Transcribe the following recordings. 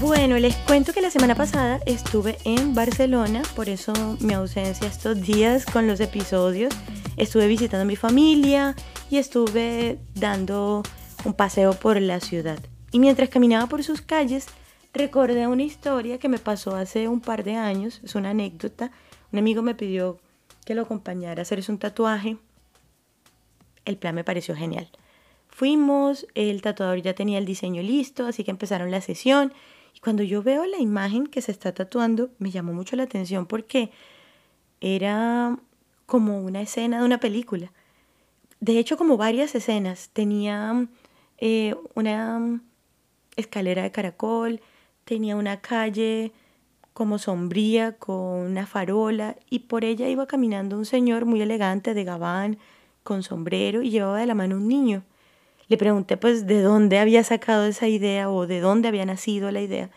Bueno, les cuento que la semana pasada estuve en Barcelona, por eso mi ausencia estos días con los episodios. Estuve visitando a mi familia y estuve dando un paseo por la ciudad. Y mientras caminaba por sus calles, recordé una historia que me pasó hace un par de años, es una anécdota. Un amigo me pidió que lo acompañara a hacerse un tatuaje. El plan me pareció genial. Fuimos, el tatuador ya tenía el diseño listo, así que empezaron la sesión y cuando yo veo la imagen que se está tatuando, me llamó mucho la atención porque era como una escena de una película. De hecho, como varias escenas. Tenía eh, una escalera de caracol, tenía una calle como sombría con una farola y por ella iba caminando un señor muy elegante de gabán, con sombrero y llevaba de la mano un niño le pregunté pues de dónde había sacado esa idea o de dónde había nacido la idea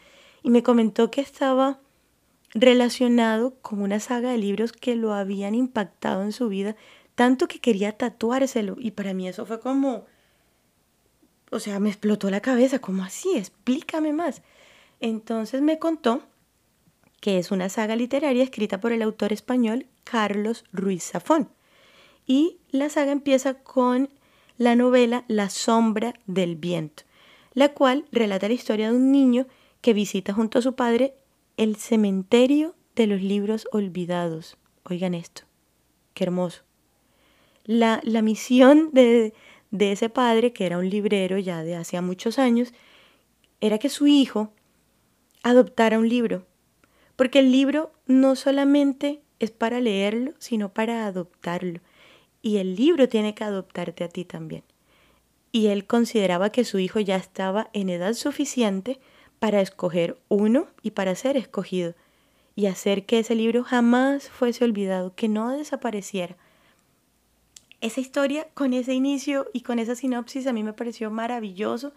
y me comentó que estaba relacionado con una saga de libros que lo habían impactado en su vida, tanto que quería tatuárselo y para mí eso fue como, o sea, me explotó la cabeza, como así? Explícame más. Entonces me contó que es una saga literaria escrita por el autor español Carlos Ruiz Zafón. Y la saga empieza con la novela La sombra del viento, la cual relata la historia de un niño que visita junto a su padre el cementerio de los libros olvidados. Oigan esto, qué hermoso. La, la misión de, de ese padre, que era un librero ya de hacía muchos años, era que su hijo adoptara un libro, porque el libro no solamente es para leerlo, sino para adoptarlo y el libro tiene que adoptarte a ti también. Y él consideraba que su hijo ya estaba en edad suficiente para escoger uno y para ser escogido, y hacer que ese libro jamás fuese olvidado, que no desapareciera. Esa historia con ese inicio y con esa sinopsis a mí me pareció maravilloso.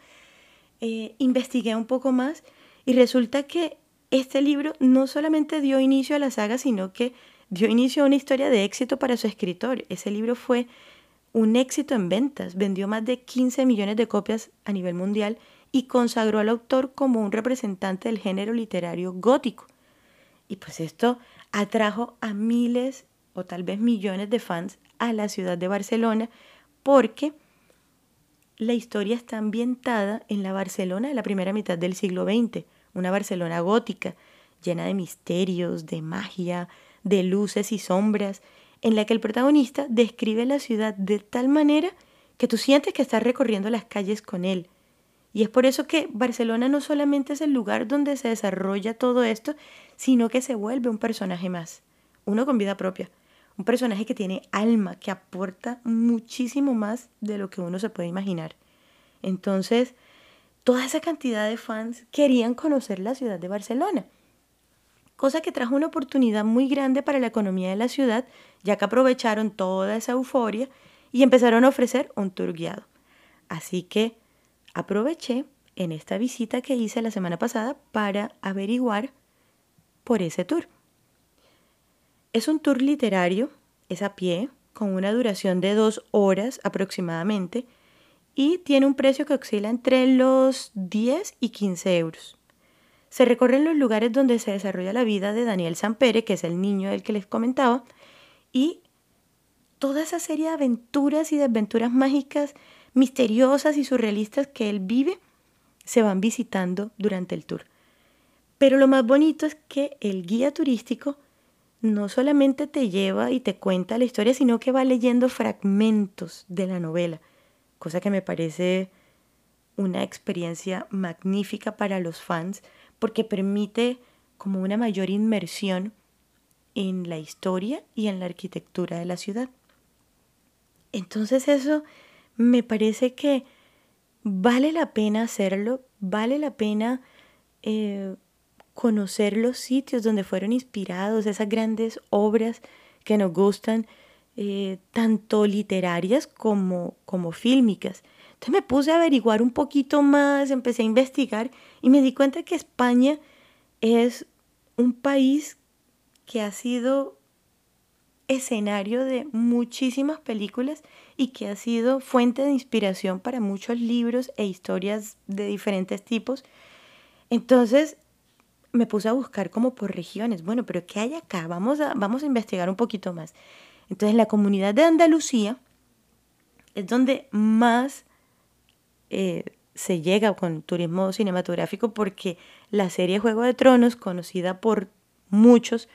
Eh, investigué un poco más y resulta que este libro no solamente dio inicio a la saga, sino que dio inicio a una historia de éxito para su escritor. Ese libro fue un éxito en ventas, vendió más de 15 millones de copias a nivel mundial y consagró al autor como un representante del género literario gótico. Y pues esto atrajo a miles o tal vez millones de fans a la ciudad de Barcelona porque la historia está ambientada en la Barcelona de la primera mitad del siglo XX, una Barcelona gótica, llena de misterios, de magia, de luces y sombras, en la que el protagonista describe la ciudad de tal manera que tú sientes que estás recorriendo las calles con él. Y es por eso que Barcelona no solamente es el lugar donde se desarrolla todo esto, sino que se vuelve un personaje más, uno con vida propia, un personaje que tiene alma, que aporta muchísimo más de lo que uno se puede imaginar. Entonces, toda esa cantidad de fans querían conocer la ciudad de Barcelona cosa que trajo una oportunidad muy grande para la economía de la ciudad, ya que aprovecharon toda esa euforia y empezaron a ofrecer un tour guiado. Así que aproveché en esta visita que hice la semana pasada para averiguar por ese tour. Es un tour literario, es a pie, con una duración de dos horas aproximadamente, y tiene un precio que oscila entre los 10 y 15 euros se recorren los lugares donde se desarrolla la vida de Daniel Sampere, que es el niño del que les comentaba, y toda esa serie de aventuras y desventuras mágicas, misteriosas y surrealistas que él vive, se van visitando durante el tour. Pero lo más bonito es que el guía turístico no solamente te lleva y te cuenta la historia, sino que va leyendo fragmentos de la novela, cosa que me parece una experiencia magnífica para los fans porque permite como una mayor inmersión en la historia y en la arquitectura de la ciudad. Entonces eso me parece que vale la pena hacerlo, vale la pena eh, conocer los sitios donde fueron inspirados esas grandes obras que nos gustan, eh, tanto literarias como, como fílmicas. Entonces me puse a averiguar un poquito más, empecé a investigar y me di cuenta que España es un país que ha sido escenario de muchísimas películas y que ha sido fuente de inspiración para muchos libros e historias de diferentes tipos. Entonces me puse a buscar como por regiones. Bueno, pero ¿qué hay acá? Vamos a, vamos a investigar un poquito más. Entonces la comunidad de Andalucía es donde más eh, se llega con turismo cinematográfico porque la serie Juego de Tronos, conocida por muchos,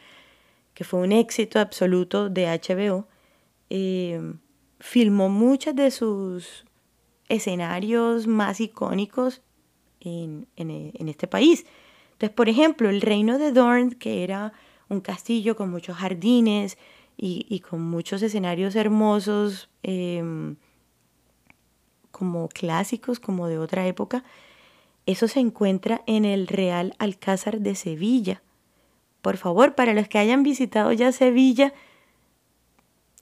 que fue un éxito absoluto de HBO, eh, filmó muchos de sus escenarios más icónicos en, este país. Entonces, por ejemplo, el reino de Dorne, que era un castillo con muchos jardines y, con muchos escenarios hermosos, em, como clásicos, como de otra época, eso se encuentra en el Real Alcázar de Sevilla. Por favor, para los que hayan visitado ya Sevilla,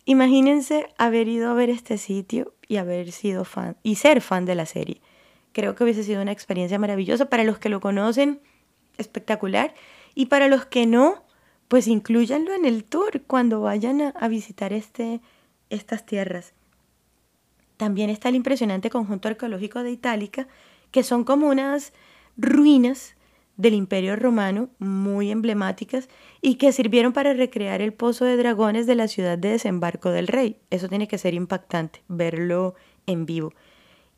imagínense haber ido a ver este sitio y haber sido fan y ser fan de la serie. Creo que hubiese sido una experiencia maravillosa para los que lo conocen, espectacular, y para los que no, pues incluyanlo en el tour cuando vayan a, visitar este, estas tierras. También está el impresionante conjunto arqueológico de Itálica, que son como unas ruinas del Imperio Romano muy emblemáticas y que sirvieron para recrear el pozo de dragones de la ciudad de desembarco del rey. Eso tiene que ser impactante, verlo en vivo.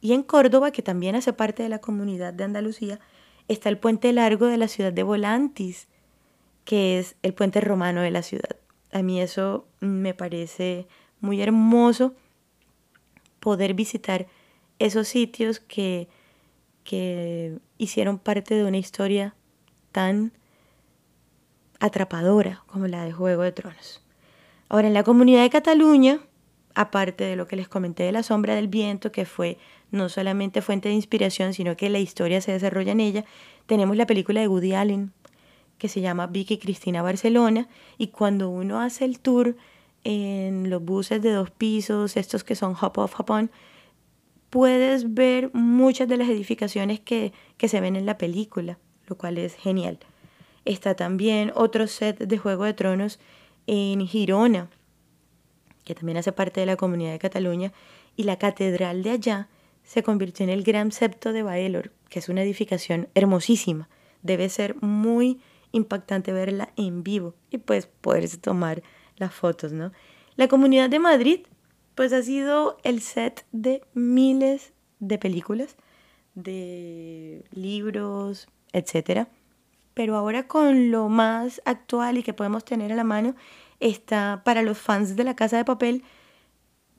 Y en Córdoba, que también hace parte de la comunidad de Andalucía, está el puente largo de la ciudad de Volantis, que es el puente romano de la ciudad. A mí eso me parece muy hermoso poder visitar esos sitios que, que hicieron parte de una historia tan atrapadora como la de Juego de Tronos. Ahora, en la comunidad de Cataluña, aparte de lo que les comenté de la sombra del viento, que fue no solamente fuente de inspiración, sino que la historia se desarrolla en ella, tenemos la película de Woody Allen, que se llama Vicky Cristina Barcelona, y cuando uno hace el tour en los buses de dos pisos, estos que son hop off, hop on, puedes ver muchas de las edificaciones que, que se ven en la película, lo cual es genial. Está también otro set de Juego de Tronos en Girona, que también hace parte de la comunidad de Cataluña, y la catedral de allá se convirtió en el Gran Septo de Baelor, que es una edificación hermosísima. Debe ser muy impactante verla en vivo y pues poderse tomar las fotos, ¿no? La comunidad de Madrid pues ha sido el set de miles de películas, de libros, etc. Pero ahora con lo más actual y que podemos tener a la mano está para los fans de la Casa de Papel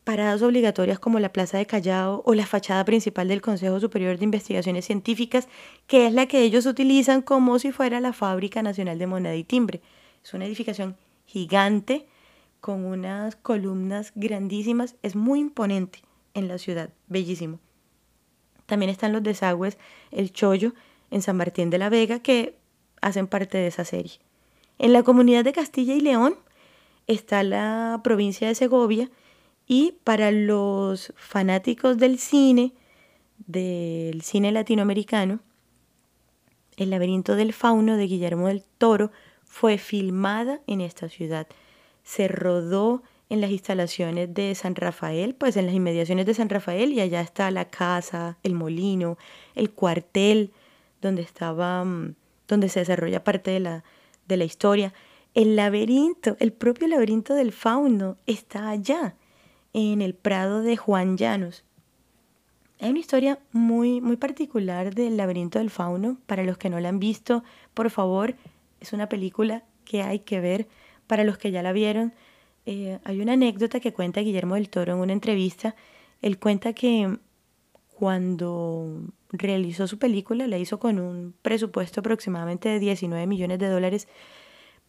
paradas obligatorias como la Plaza de Callao o la fachada principal del Consejo Superior de Investigaciones Científicas, que es la que ellos utilizan como si fuera la Fábrica Nacional de Moneda y Timbre. Es una edificación gigante con unas columnas grandísimas, es muy imponente en la ciudad, bellísimo. También están los desagües El Chollo en San Martín de la Vega que hacen parte de esa serie. En la comunidad de Castilla y León está la provincia de Segovia y para los fanáticos del cine, del cine latinoamericano, El laberinto del fauno de Guillermo del Toro fue filmada en esta ciudad se rodó en las instalaciones de San Rafael, pues en las inmediaciones de San Rafael, y allá está la casa, el molino, el cuartel, donde estaba, mm, donde se desarrolla parte de la, de la historia. El laberinto, el propio laberinto del fauno, está allá, en el Prado de Juan Llanos. Hay una historia muy, muy particular del laberinto del fauno. Para los que no la han visto, por favor, es una película que hay que ver para los que ya la vieron, eh, hay una anécdota que cuenta Guillermo del Toro en una entrevista. Él cuenta que cuando realizó su película, la hizo con un presupuesto aproximadamente de 19 millones de dólares,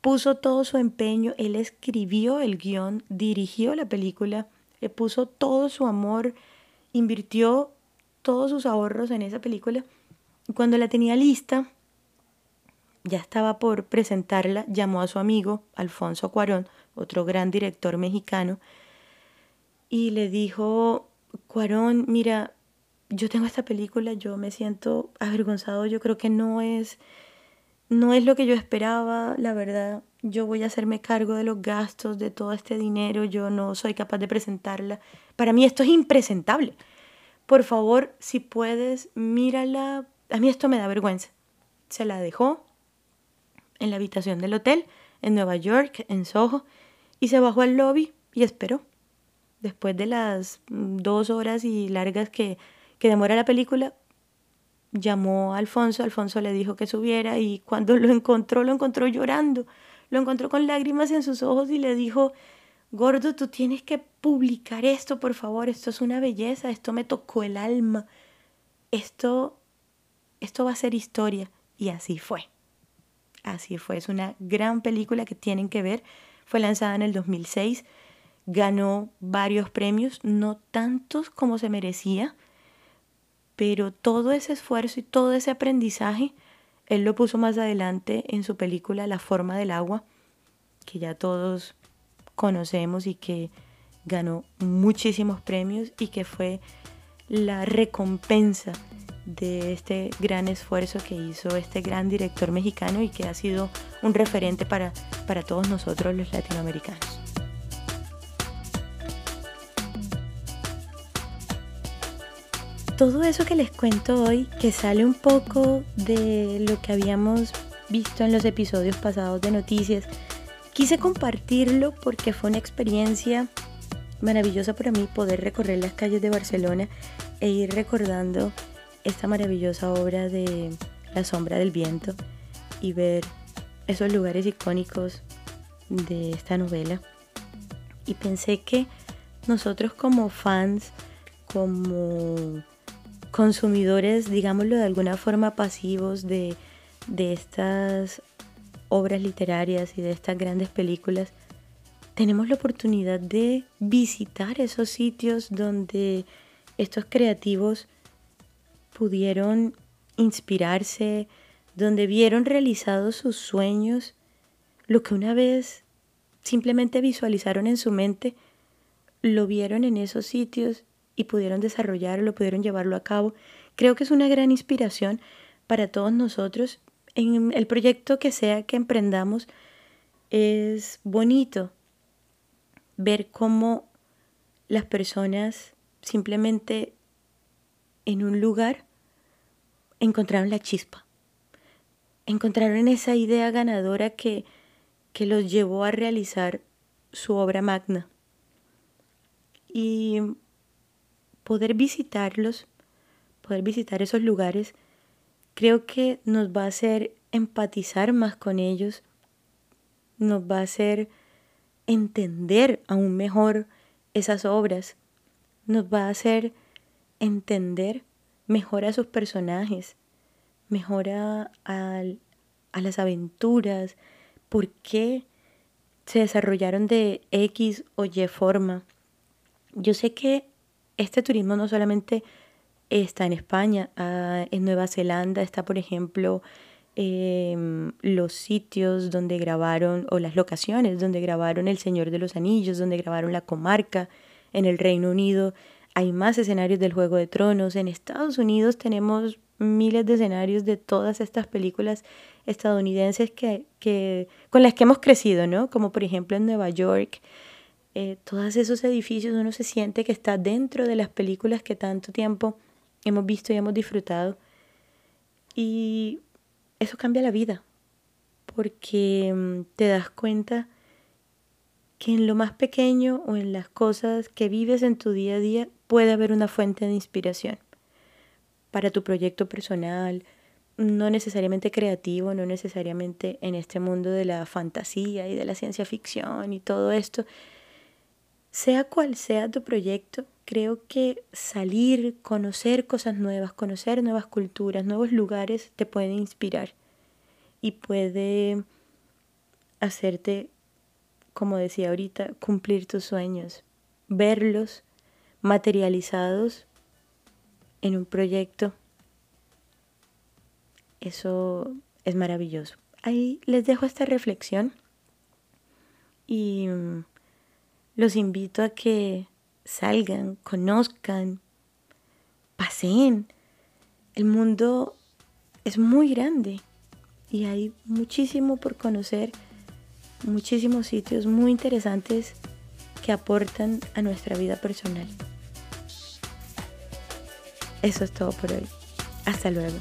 puso todo su empeño, él escribió el guion, dirigió la película, le puso todo su amor, invirtió todos sus ahorros en esa película. Y cuando la tenía lista, ya estaba por presentarla, llamó a su amigo Alfonso Cuarón, otro gran director mexicano, y le dijo, Cuarón, mira, yo tengo esta película, yo me siento avergonzado, yo creo que no es, no es lo que yo esperaba, la verdad, yo voy a hacerme cargo de los gastos, de todo este dinero, yo no soy capaz de presentarla. Para mí esto es impresentable. Por favor, si puedes, mírala. A mí esto me da vergüenza se la dejó en la habitación del hotel en Nueva York, en Soho, y se bajó al lobby y esperó. Después de las mm, dos horas y largas que, que demora la película, llamó a Alfonso, Alfonso le dijo que subiera y cuando lo encontró, lo encontró llorando, lo encontró con lágrimas en sus ojos y le dijo, gordo, tú tienes que publicar esto, por favor, esto es una belleza, esto me tocó el alma, esto, esto va a ser historia. Y así fue. Así fue, es una gran película que tienen que ver. Fue lanzada en el 2006, ganó varios premios, no tantos como se merecía, pero todo ese esfuerzo y todo ese aprendizaje, él lo puso más adelante en su película La forma del agua, que ya todos conocemos y que ganó muchísimos premios y que fue la recompensa de este gran esfuerzo que hizo este gran director mexicano y que ha sido un referente para, para todos nosotros los latinoamericanos. Todo eso que les cuento hoy, que sale un poco de lo que habíamos visto en los episodios pasados de noticias, quise compartirlo porque fue una experiencia maravillosa para mí poder recorrer las calles de Barcelona e ir recordando esta maravillosa obra de La sombra del viento y ver esos lugares icónicos de esta novela. Y pensé que nosotros como fans, como consumidores, digámoslo de alguna forma pasivos de, de estas obras literarias y de estas grandes películas, tenemos la oportunidad de visitar esos sitios donde estos creativos pudieron inspirarse, donde vieron realizados sus sueños, lo que una vez simplemente visualizaron en su mente, lo vieron en esos sitios y pudieron desarrollarlo, pudieron llevarlo a cabo. Creo que es una gran inspiración para todos nosotros en el proyecto que sea que emprendamos. Es bonito ver cómo las personas simplemente en un lugar encontraron la chispa, encontraron esa idea ganadora que, que los llevó a realizar su obra magna. Y poder visitarlos, poder visitar esos lugares, creo que nos va a hacer empatizar más con ellos, nos va a hacer entender aún mejor esas obras, nos va a hacer entender mejora a sus personajes, mejora a, a las aventuras, por qué se desarrollaron de X o Y forma. Yo sé que este turismo no solamente está en España, ah, en Nueva Zelanda está, por ejemplo, em, los sitios donde grabaron, o las locaciones donde grabaron El Señor de los Anillos, donde grabaron La Comarca, en el Reino Unido hay más escenarios del Juego de Tronos. En Estados Unidos tenemos miles de escenarios de todas estas películas estadounidenses que, que, con las que hemos crecido, ¿no? Como por ejemplo en Nueva York. Eh, todos esos edificios uno se siente que está dentro de las películas que tanto tiempo hemos visto y hemos disfrutado. Y eso cambia la vida, porque mm, te das cuenta que en lo más pequeño o en las cosas que vives en tu día a día puede haber una fuente de inspiración para tu proyecto personal, no necesariamente creativo, no necesariamente en este mundo de la fantasía y de la ciencia ficción y todo esto. Sea cual sea tu proyecto, creo que salir, conocer cosas nuevas, conocer nuevas culturas, nuevos lugares te puede inspirar y puede hacerte como decía ahorita, cumplir tus sueños, verlos materializados en un proyecto. Eso es maravilloso. Ahí les dejo esta reflexión y mm, los invito a que salgan, conozcan, paseen. El mundo es muy grande y hay muchísimo por conocer muchísimos sitios muy interesantes que aportan a nuestra vida personal. Eso es todo por hoy. Hasta luego.